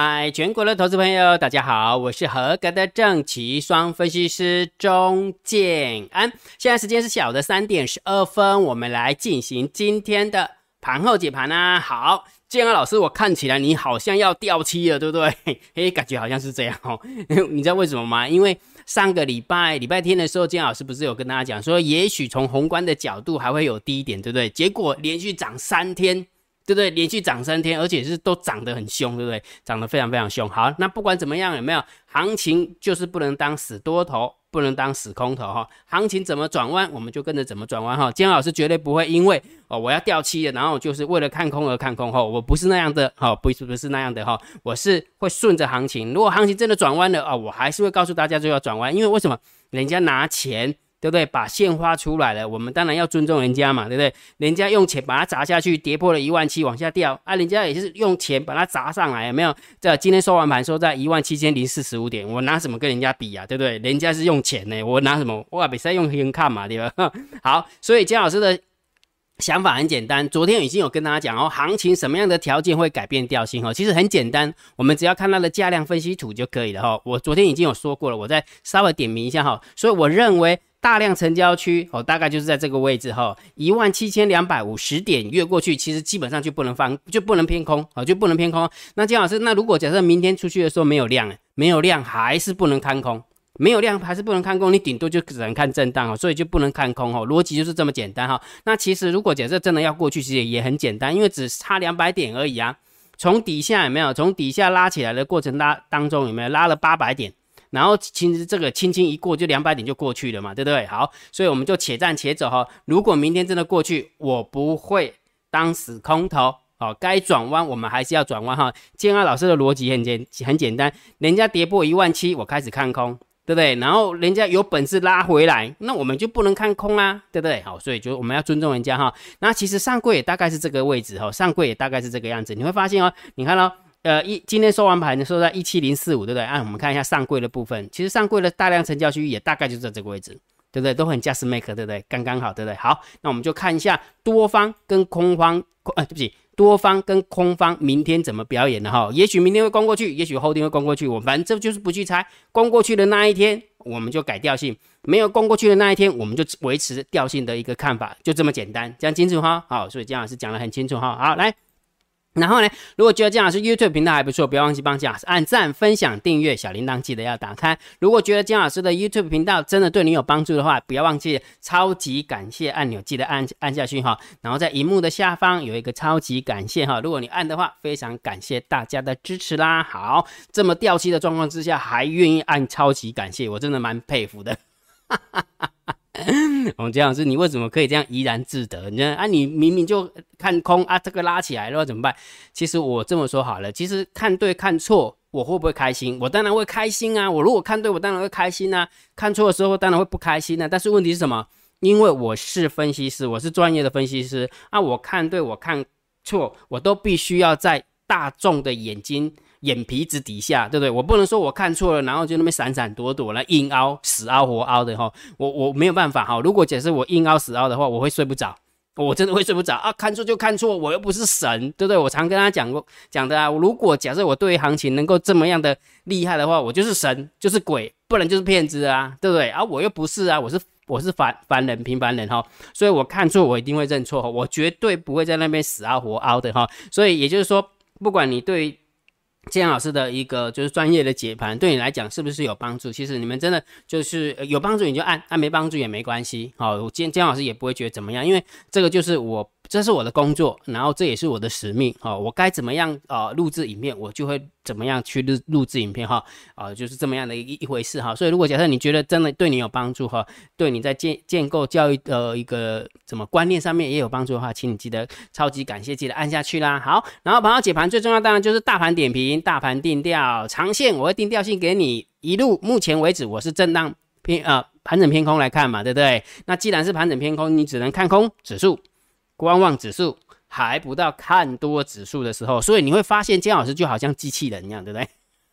嗨，全国的投资朋友，大家好，我是合格的正奇双分析师钟建安。现在时间是下午的三点十二分，我们来进行今天的盘后解盘啊。好，建安老师，我看起来你好像要掉期了，对不对？嘿，感觉好像是这样哦。你知道为什么吗？因为上个礼拜礼拜天的时候，建安老师不是有跟大家讲说，也许从宏观的角度还会有低点，对不对？结果连续涨三天。对不对？连续涨三天，而且是都涨得很凶，对不对？涨得非常非常凶。好，那不管怎么样，有没有行情就是不能当死多头，不能当死空头哈。行情怎么转弯，我们就跟着怎么转弯哈。姜老师绝对不会因为哦我要掉期了，然后就是为了看空而看空哈。我不是那样的哈，不是不是那样的哈。我是会顺着行情，如果行情真的转弯了啊，我还是会告诉大家就要转弯，因为为什么？人家拿钱。对不对？把线花出来了，我们当然要尊重人家嘛，对不对？人家用钱把它砸下去，跌破了一万七往下掉啊，人家也是用钱把它砸上来，有没有？这今天收完盘收在一万七千零四十五点，我拿什么跟人家比呀？对不对？人家是用钱呢，我拿什么？我比赛用心看嘛，对吧？好，所以姜老师的想法很简单，昨天已经有跟大家讲哦，行情什么样的条件会改变调性哦？其实很简单，我们只要看它的价量分析图就可以了哈。我昨天已经有说过了，我再稍微点名一下哈。所以我认为。大量成交区哦，大概就是在这个位置哈，一万七千两百五十点越过去，其实基本上就不能放，就不能偏空哦，就不能偏空。那金老师，那如果假设明天出去的时候没有量，没有量还是不能看空，没有量还是不能看空，你顶多就只能看震荡哦，所以就不能看空哦，逻辑就是这么简单哈。那其实如果假设真的要过去，其实也很简单，因为只差两百点而已啊。从底下有没有？从底下拉起来的过程当当中有没有拉了八百点？然后其实这个轻轻一过就两百点就过去了嘛，对不对？好，所以我们就且战且走哈。如果明天真的过去，我不会当死空头。好，该转弯我们还是要转弯哈。建安老师的逻辑很简很简单，人家跌破一万七，我开始看空，对不对？然后人家有本事拉回来，那我们就不能看空啊，对不对？好，所以就我们要尊重人家哈。那其实上柜也大概是这个位置哈，上柜也大概是这个样子。你会发现哦，你看到。呃，一今天收完盘的收在一七零四五，对不对？按我们看一下上柜的部分，其实上柜的大量成交区域也大概就在这个位置，对不对？都很 just make，对不对？刚刚好，对不对？好，那我们就看一下多方跟空方，呃，对不起，多方跟空方明天怎么表演的哈？也许明天会攻过去，也许后天会攻过去，我反正这就是不去猜。攻过去的那一天，我们就改调性；没有攻过去的那一天，我们就维持调性的一个看法，就这么简单，讲清楚哈。好，所以姜老师讲的很清楚哈。好，来。然后呢，如果觉得姜老师 YouTube 频道还不错，不要忘记帮姜老师按赞、分享、订阅，小铃铛记得要打开。如果觉得姜老师的 YouTube 频道真的对你有帮助的话，不要忘记超级感谢按钮，记得按按下去哈。然后在荧幕的下方有一个超级感谢哈，如果你按的话，非常感谢大家的支持啦。好，这么掉漆的状况之下，还愿意按超级感谢，我真的蛮佩服的。哈哈哈哈我们姜老师，你为什么可以这样怡然自得？你啊，你明明就看空啊，这个拉起来了怎么办？其实我这么说好了，其实看对看错，我会不会开心？我当然会开心啊！我如果看对，我当然会开心啊！看错的时候当然会不开心啊！但是问题是什么？因为我是分析师，我是专业的分析师啊！我看对，我看错，我都必须要在大众的眼睛。眼皮子底下，对不对？我不能说我看错了，然后就那边闪闪躲躲了，硬凹、死凹、活凹的哈。我我没有办法哈。如果假设我硬凹、死凹的话，我会睡不着，我真的会睡不着啊！看错就看错，我又不是神，对不对？我常跟他讲过讲的啊。如果假设我对于行情能够这么样的厉害的话，我就是神，就是鬼，不然就是骗子啊，对不对？啊，我又不是啊，我是我是凡凡人、平凡人哈。所以我看错，我一定会认错，我绝对不会在那边死凹活凹的哈。所以也就是说，不管你对。建老师的一个就是专业的解盘，对你来讲是不是有帮助？其实你们真的就是有帮助，你就按按；没帮助也没关系。好，哦，建建老师也不会觉得怎么样，因为这个就是我。这是我的工作，然后这也是我的使命哈。我该怎么样啊录制影片，我就会怎么样去录录制影片哈。啊，就是这么样的一一回事哈。所以如果假设你觉得真的对你有帮助哈，对你在建建构教育的一个怎么观念上面也有帮助的话，请你记得超级感谢，记得按下去啦。好，然后盘后解盘最重要当然就是大盘点评、大盘定调、长线，我会定调性给你。一路目前为止我是震荡偏啊盘整偏空来看嘛，对不对？那既然是盘整偏空，你只能看空指数。观望指数还不到看多指数的时候，所以你会发现姜老师就好像机器人一样，对不对？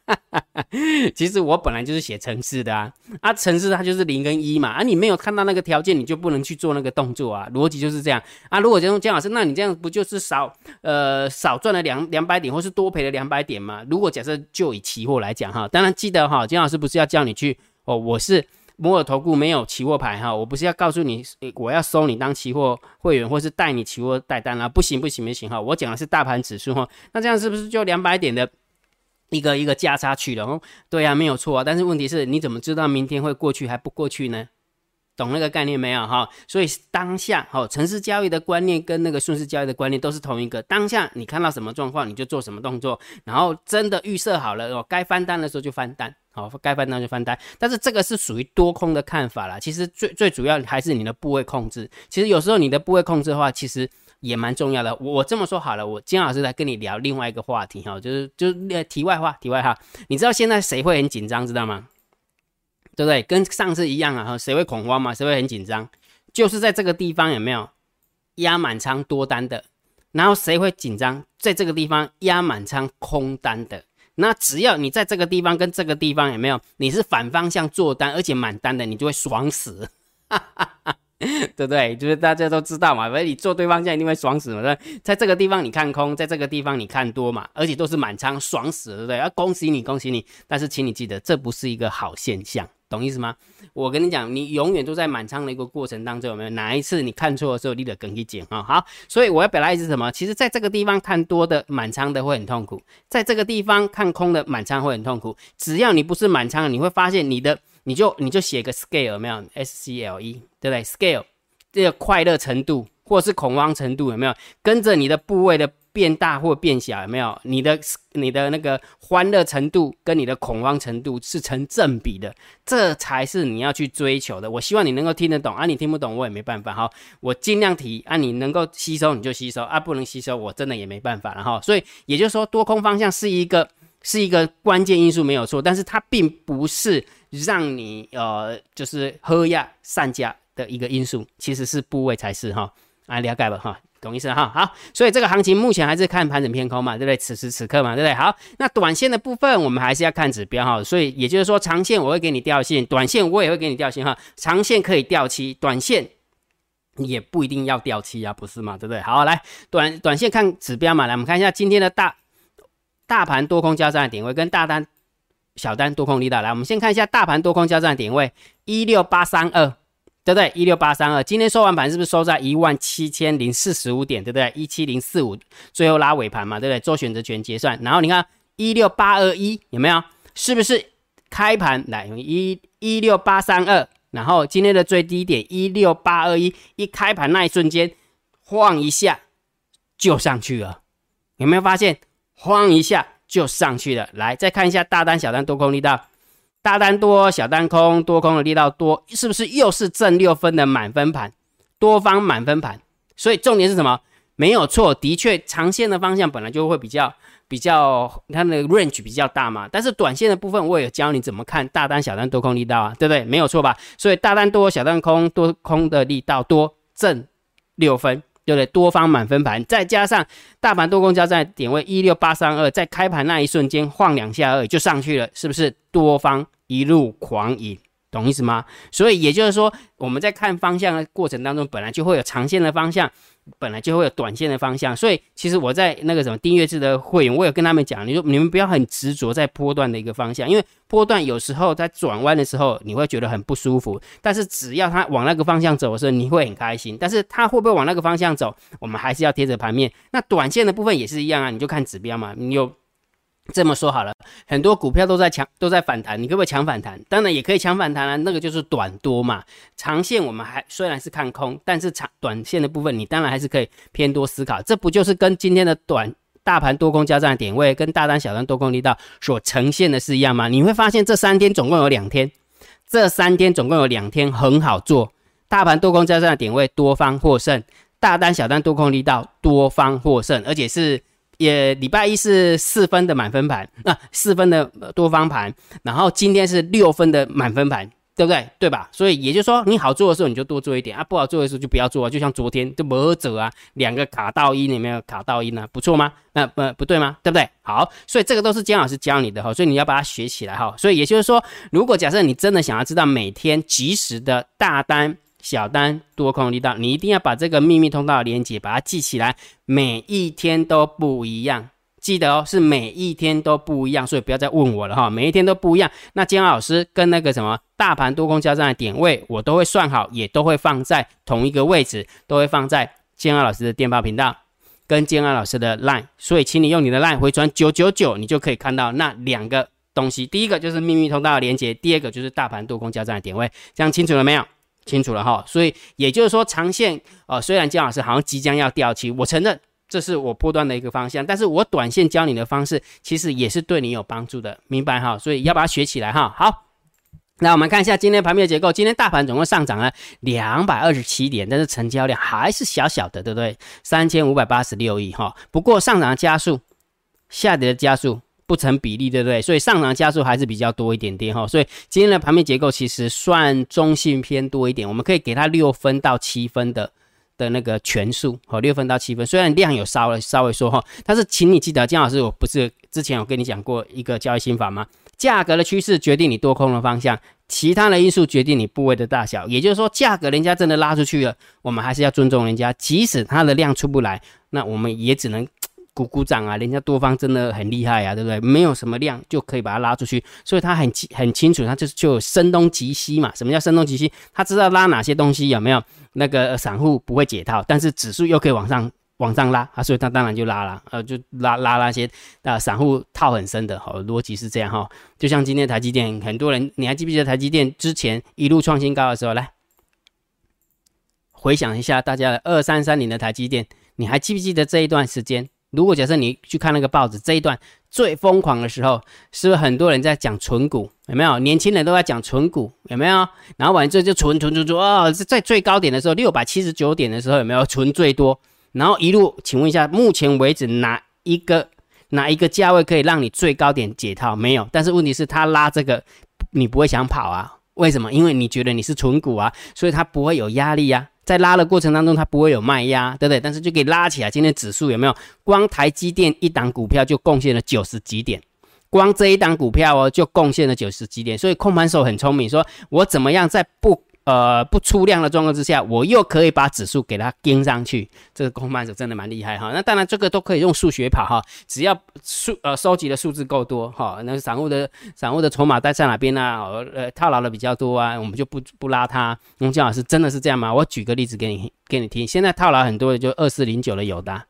其实我本来就是写城市的啊，啊，城市它就是零跟一嘛，啊，你没有看到那个条件，你就不能去做那个动作啊，逻辑就是这样啊。如果这种姜老师，那你这样不就是少呃少赚了两两百点，或是多赔了两百点吗？如果假设就以期货来讲哈，当然记得哈，姜老师不是要叫你去哦，我是摩尔投顾没有期货牌哈，我不是要告诉你我要收你当期货会员，或是带你期货带单啊，不行不行不行哈，我讲的是大盘指数哈，那这样是不是就两百点的？一个一个价差去了哦，对呀，没有错啊。但是问题是，你怎么知道明天会过去还不过去呢？懂那个概念没有哈？所以当下哦，城市交易的观念跟那个顺势交易的观念都是同一个。当下你看到什么状况，你就做什么动作，然后真的预设好了哦，该翻单的时候就翻单，好，该翻单就翻单。但是这个是属于多空的看法啦。其实最最主要还是你的部位控制。其实有时候你的部位控制的话，其实。也蛮重要的。我我这么说好了，我金老师来跟你聊另外一个话题哈，就是就是题外话，题外话。你知道现在谁会很紧张，知道吗？对不对？跟上次一样啊，哈，谁会恐慌嘛？谁会很紧张？就是在这个地方有没有压满仓多单的？然后谁会紧张？在这个地方压满仓空单的？那只要你在这个地方跟这个地方有没有？你是反方向做单，而且满单的，你就会爽死。对不对？就是大家都知道嘛，所以你做对方向一定会爽死嘛。对，在这个地方你看空，在这个地方你看多嘛，而且都是满仓，爽死，对不对？啊恭喜你，恭喜你。但是请你记得，这不是一个好现象，懂意思吗？我跟你讲，你永远都在满仓的一个过程当中，有没有哪一次你看错的时候，你得跟一减啊？好，所以我要表达意思什么？其实在这个地方看多的满仓的会很痛苦，在这个地方看空的满仓会很痛苦。只要你不是满仓，你会发现你的。你就你就写个 scale 有没有 S C L E 对不对？scale 这个快乐程度或是恐慌程度有没有跟着你的部位的变大或变小有没有？你的你的那个欢乐程度跟你的恐慌程度是成正比的，这才是你要去追求的。我希望你能够听得懂啊，你听不懂我也没办法哈，我尽量提啊，你能够吸收你就吸收啊，不能吸收我真的也没办法了哈。所以也就是说，多空方向是一个是一个关键因素没有错，但是它并不是。让你呃，就是喝呀散价的一个因素，其实是部位才是哈，啊，了解了哈，懂意思哈？好，所以这个行情目前还是看盘整偏空嘛，对不对？此时此刻嘛，对不对？好，那短线的部分我们还是要看指标哈，所以也就是说，长线我会给你掉线，短线我也会给你掉线哈，长线可以掉期，短线也不一定要掉期啊，不是嘛？对不对？好，来短短线看指标嘛，来我们看一下今天的大大盘多空交战的点位跟大单。小单多空力道，来，我们先看一下大盘多空交战的点位一六八三二，对不对？一六八三二，今天收完盘是不是收在一万七千零四十五点，对不对？一七零四五，最后拉尾盘嘛，对不对？做选择权结算，然后你看一六八二一有没有？是不是开盘来一一六八三二，然后今天的最低点一六八二一，一开盘那一瞬间晃一下就上去了，有没有发现？晃一下。就上去了，来再看一下大单、小单多空力道，大单多，小单空，多空的力道多，是不是又是正六分的满分盘，多方满分盘？所以重点是什么？没有错，的确长线的方向本来就会比较比较，它的 range 比较大嘛。但是短线的部分，我也教你怎么看大单、小单多空力道啊，对不对？没有错吧？所以大单多，小单空，多空的力道多，正六分。对不对？多方满分盘，再加上大盘多空交战点位一六八三二，在开盘那一瞬间晃两下而已就上去了，是不是？多方一路狂引，懂意思吗？所以也就是说，我们在看方向的过程当中，本来就会有长线的方向。本来就会有短线的方向，所以其实我在那个什么订阅制的会员，我有跟他们讲，你说你们不要很执着在波段的一个方向，因为波段有时候在转弯的时候你会觉得很不舒服，但是只要它往那个方向走的时候，你会很开心。但是它会不会往那个方向走，我们还是要贴着盘面。那短线的部分也是一样啊，你就看指标嘛，你有。这么说好了，很多股票都在抢，都在反弹，你可不可以抢反弹？当然也可以抢反弹啊，那个就是短多嘛。长线我们还虽然是看空，但是长短线的部分，你当然还是可以偏多思考。这不就是跟今天的短大盘多空交战点位，跟大单小单多空力道所呈现的是一样吗？你会发现这三天总共有两天，这三天总共有两天很好做，大盘多空交战的点位多方获胜，大单小单多空力道多方获胜，而且是。也礼拜一是四分的满分盘，那四分的多方盘，然后今天是六分的满分盘，对不对？对吧？所以也就是说，你好做的时候你就多做一点啊，不好做的时候就不要做啊。就像昨天就没走啊，两个卡到音有没有卡到一呢？不错吗？那不不对吗？对不对？好，所以这个都是姜老师教你的哈，所以你要把它学起来哈。所以也就是说，如果假设你真的想要知道每天及时的大单、小单、多空力道，你一定要把这个秘密通道连接把它记起来，每一天都不一样。记得哦，是每一天都不一样，所以不要再问我了哈。每一天都不一样，那金老师跟那个什么大盘多空交战的点位，我都会算好，也都会放在同一个位置，都会放在金老师的电报频道跟金老师的 line。所以，请你用你的 line 回传九九九，你就可以看到那两个东西。第一个就是秘密通道的连接，第二个就是大盘多空交战的点位。这样清楚了没有？清楚了哈。所以也就是说，长线呃，虽然金老师好像即将要掉期，我承认。这是我波段的一个方向，但是我短线教你的方式，其实也是对你有帮助的，明白哈？所以要把它学起来哈。好，那我们看一下今天盘面的结构，今天大盘总共上涨了两百二十七点，但是成交量还是小小的，对不对？三千五百八十六亿哈。不过上涨的加速，下跌的加速不成比例，对不对？所以上涨加速还是比较多一点点哈。所以今天的盘面结构其实算中性偏多一点，我们可以给它六分到七分的。的那个权数和六分到七分，虽然量有稍微稍微说哈，但是请你记得，姜老师我不是之前有跟你讲过一个交易心法吗？价格的趋势决定你多空的方向，其他的因素决定你部位的大小。也就是说，价格人家真的拉出去了，我们还是要尊重人家，即使它的量出不来，那我们也只能。鼓鼓掌啊！人家多方真的很厉害啊，对不对？没有什么量就可以把它拉出去，所以他很清很清楚，他就是就声东击西嘛。什么叫声东击西？他知道拉哪些东西有没有？那个散户不会解套，但是指数又可以往上往上拉啊，所以他当然就拉了，呃，就拉拉那些啊散户套很深的，好逻辑是这样哈。就像今天台积电，很多人你还记不记得台积电之前一路创新高的时候？来回想一下，大家的二三三零的台积电，你还记不记得这一段时间？如果假设你去看那个报纸，这一段最疯狂的时候，是不是很多人在讲纯股？有没有？年轻人都在讲纯股，有没有？然后完之后就纯纯纯纯哦，在最高点的时候，六百七十九点的时候，有没有存最多？然后一路，请问一下，目前为止哪一个哪一个价位可以让你最高点解套？没有。但是问题是，他拉这个，你不会想跑啊？为什么？因为你觉得你是纯股啊，所以它不会有压力呀。在拉的过程当中，它不会有卖压，对不对？但是就可以拉起来。今天指数有没有？光台积电一档股票就贡献了九十几点，光这一档股票哦，就贡献了九十几点。所以控盘手很聪明，说我怎么样在不。呃，不出量的状况之下，我又可以把指数给它跟上去，这个空盘手真的蛮厉害哈。那当然，这个都可以用数学跑哈，只要数呃收集的数字够多哈，那散户的散户的筹码带在哪边啊？呃，套牢的比较多啊，我们就不不拉它。龙江老师真的是这样吗？我举个例子给你给你听，现在套牢很多的就二四零九的有的，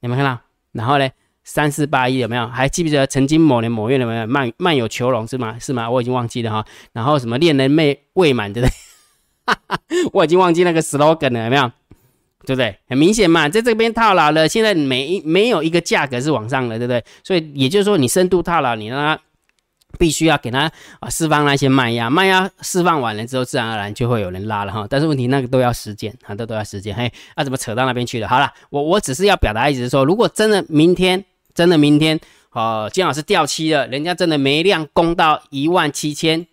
有没有看到？然后呢，三四八一有没有？还记不记得曾经某年某月有没有漫漫有囚笼是吗？是吗？我已经忘记了哈。然后什么恋人未未满对不对？我已经忘记那个 slogan 了，有没有？对不对？很明显嘛，在这边套牢了，现在没没有一个价格是往上的，对不对？所以也就是说，你深度套牢，你让它必须要给它啊释放那些卖压，卖压释放完了之后，自然而然就会有人拉了哈。但是问题那个都要时间啊，都都要时间。嘿，那怎么扯到那边去了？好了，我我只是要表达意思是说，如果真的明天真的明天哦，金老师掉期了，人家真的没量攻到一万七千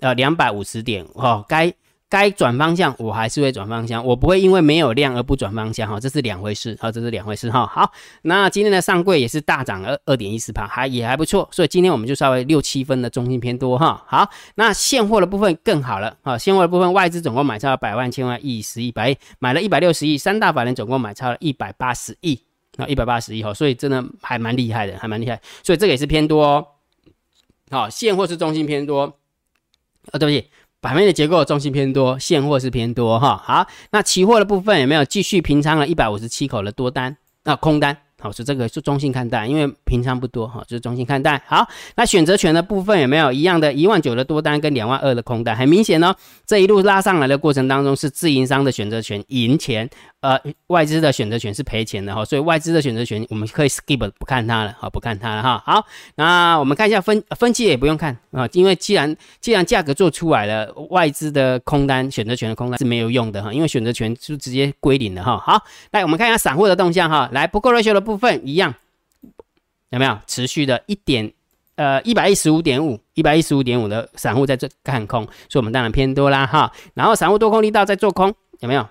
呃两百五十点哦，该。该转方向，我还是会转方向，我不会因为没有量而不转方向哈，这是两回事，好，这是两回事哈。好，那今天的上柜也是大涨二二点一四帕，还也还不错，所以今天我们就稍微六七分的中性偏多哈。好，那现货的部分更好了啊，现货的部分外资总共买超了百万千万亿十亿百亿，买了一百六十亿，三大法人总共买超了一百八十亿啊，一百八十亿哈，所以真的还蛮厉害的，还蛮厉害，所以这个也是偏多哦。好，现货是中性偏多，啊，对不起。板面的结构中心偏多，现货是偏多哈。好，那期货的部分有没有继续平仓了一百五十七口的多单？那空单？好，是这个是中性看待，因为平仓不多哈，就是中性看待。好，那选择权的部分有没有一样的一万九的多单跟两万二的空单？很明显呢，这一路拉上来的过程当中是自营商的选择权赢钱。呃，外资的选择权是赔钱的哈，所以外资的选择权我们可以 skip 不看它了，好不看它了哈。好，那我们看一下分分期也不用看啊，因为既然既然价格做出来了，外资的空单选择权的空单是没有用的哈，因为选择权就直接归零了哈。好，来我们看一下散户的动向哈，来不够热销的部分一样，有没有持续的一点呃一百一十五点五，一百一十五点五的散户在这看空，所以我们当然偏多啦哈。然后散户多空力道在做空，有没有？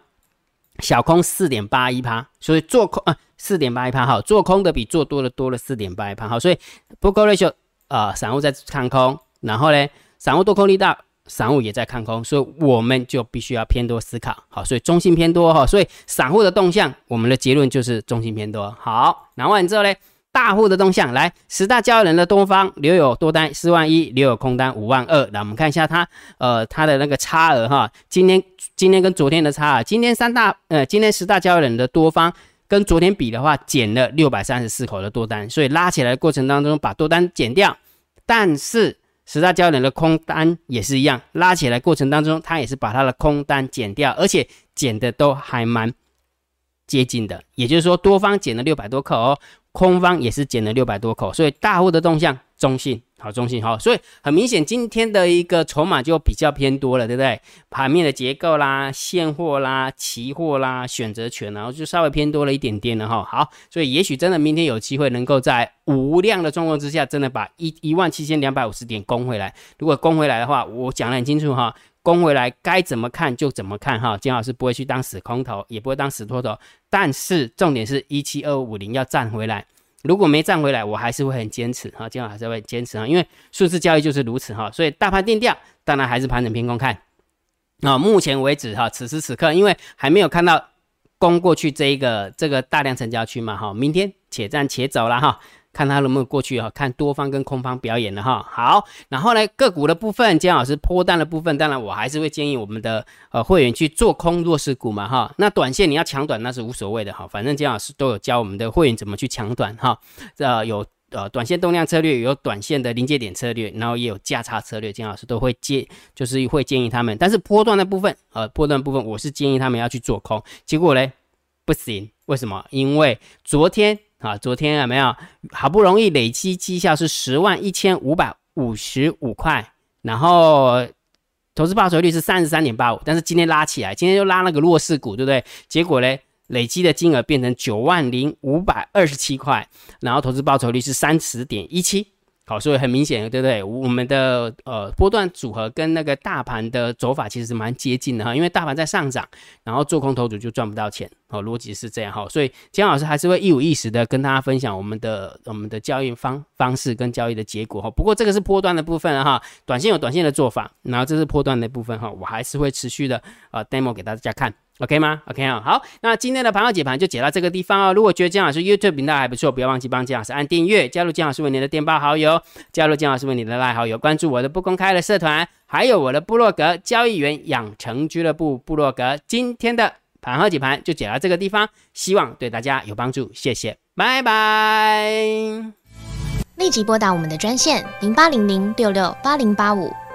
小空四点八一趴，所以做空啊四点八一趴哈，做空的比做多的多了四点八一趴哈，所以不够 ratio 啊，散户在看空，然后呢，散户多空力大。散户也在看空，所以我们就必须要偏多思考。好，所以中性偏多哈，所以散户的动向，我们的结论就是中性偏多。好，拿完之后呢，大户的动向，来十大交易人的多方留有多单四万一，留有空单五万二。来，我们看一下它，呃，它的那个差额哈，今天今天跟昨天的差额，今天三大呃，今天十大交易人的多方跟昨天比的话，减了六百三十四口的多单，所以拉起来的过程当中把多单减掉，但是。十大焦点的空单也是一样，拉起来过程当中，它也是把它的空单减掉，而且减的都还蛮接近的，也就是说多方减了六百多口哦，空方也是减了六百多口，所以大户的动向中性。好中性好，所以很明显，今天的一个筹码就比较偏多了，对不对？盘面的结构啦、现货啦、期货啦、选择权，然后就稍微偏多了一点点了哈。好，所以也许真的明天有机会能够在无量的状况之下，真的把一一万七千两百五十点攻回来。如果攻回来的话，我讲得很清楚哈，攻回来该怎么看就怎么看哈。金老师不会去当死空头，也不会当死多头，但是重点是一七二五零要站回来。如果没站回来，我还是会很坚持哈，今晚还是会坚持哈，因为数字交易就是如此哈，所以大盘定调，当然还是盘整偏空看。啊，目前为止哈，此时此刻，因为还没有看到攻过去这一个这个大量成交区嘛哈，明天且战且走了哈。看他能不能过去哈，看多方跟空方表演了哈。好，然后呢，个股的部分，姜老师破单的部分，当然我还是会建议我们的呃会员去做空弱势股嘛哈。那短线你要抢短那是无所谓的哈，反正姜老师都有教我们的会员怎么去抢短哈。呃，有呃短线动量策略，有短线的临界点策略，然后也有价差策略，姜老师都会建，就是会建议他们。但是波段的部分，呃，波段部分我是建议他们要去做空，结果呢不行，为什么？因为昨天。啊，昨天有没有好不容易累积绩效是十万一千五百五十五块，然后投资报酬率是三十三点八五，但是今天拉起来，今天又拉了个弱势股，对不对？结果呢，累积的金额变成九万零五百二十七块，然后投资报酬率是三十点一七。好，所以很明显，对不对？我们的呃波段组合跟那个大盘的走法其实是蛮接近的哈，因为大盘在上涨，然后做空头组就赚不到钱，哦，逻辑是这样哈。所以姜老师还是会一五一十的跟大家分享我们的我们的交易方方式跟交易的结果哈。不过这个是波段的部分哈，短线有短线的做法，然后这是波段的部分哈，我还是会持续的呃 demo 给大家看。OK 吗？OK 啊，好，那今天的盘后解盘就解到这个地方哦。如果觉得姜老师 YouTube 频道还不错，不要忘记帮姜老师按订阅，加入姜老师为你的电报好友，加入姜老师为你的赖好友，关注我的不公开的社团，还有我的部落格交易员养成俱乐部部落格。今天的盘后解盘就解到这个地方，希望对大家有帮助，谢谢，拜拜。立即拨打我们的专线零八零零六六八零八五。